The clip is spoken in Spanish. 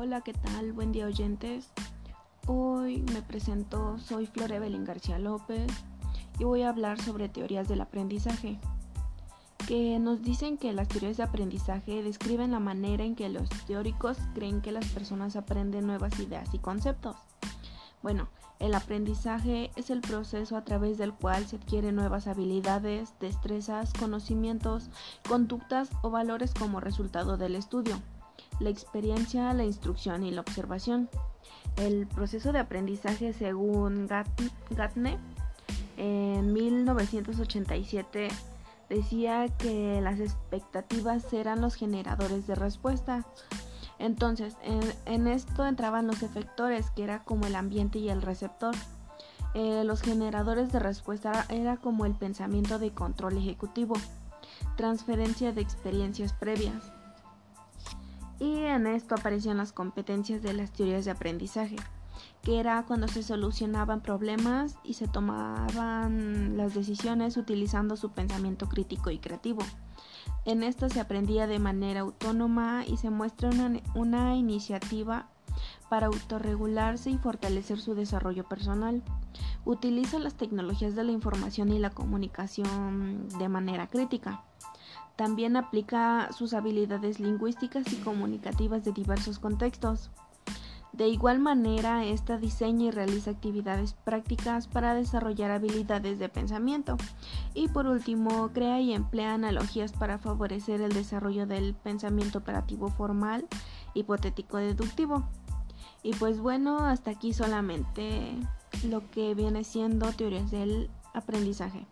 Hola, ¿qué tal? Buen día oyentes. Hoy me presento, soy Flor Evelyn García López y voy a hablar sobre teorías del aprendizaje, que nos dicen que las teorías de aprendizaje describen la manera en que los teóricos creen que las personas aprenden nuevas ideas y conceptos. Bueno, el aprendizaje es el proceso a través del cual se adquieren nuevas habilidades, destrezas, conocimientos, conductas o valores como resultado del estudio la experiencia, la instrucción y la observación. El proceso de aprendizaje, según Gatne, en 1987 decía que las expectativas eran los generadores de respuesta. Entonces, en, esto entraban los efectores, que era como el ambiente y el receptor. Eh, los generadores de respuesta era como el pensamiento de control ejecutivo, transferencia de experiencias previas y en esto aparecían las competencias de las teorías de aprendizaje, que era cuando se solucionaban problemas y se tomaban las decisiones utilizando su pensamiento crítico y creativo. En esto se aprendía de manera autónoma y se muestra una, una iniciativa para autorregularse y fortalecer su desarrollo personal. Utiliza las tecnologías de la información y la comunicación de manera crítica. También aplica sus habilidades lingüísticas y comunicativas de diversos contextos. De igual manera, esta diseña y realiza actividades prácticas para desarrollar habilidades de pensamiento. Y por último, crea y emplea analogías para favorecer el desarrollo del pensamiento operativo formal, hipotético deductivo. Y pues bueno, hasta aquí solamente lo que viene siendo teorías del aprendizaje.